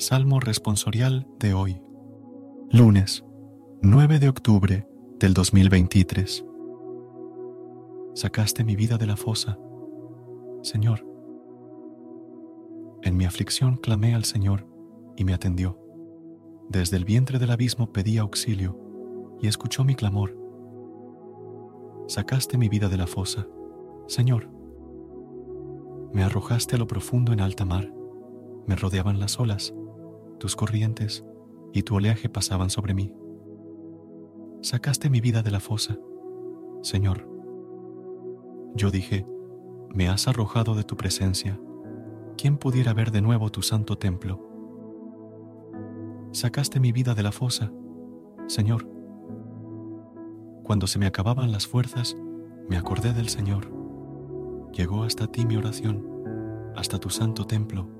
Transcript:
Salmo responsorial de hoy. Lunes, 9 de octubre del 2023. Sacaste mi vida de la fosa, Señor. En mi aflicción clamé al Señor y me atendió. Desde el vientre del abismo pedí auxilio y escuchó mi clamor. Sacaste mi vida de la fosa, Señor. Me arrojaste a lo profundo en alta mar, me rodeaban las olas tus corrientes y tu oleaje pasaban sobre mí. Sacaste mi vida de la fosa, Señor. Yo dije, me has arrojado de tu presencia. ¿Quién pudiera ver de nuevo tu santo templo? Sacaste mi vida de la fosa, Señor. Cuando se me acababan las fuerzas, me acordé del Señor. Llegó hasta ti mi oración, hasta tu santo templo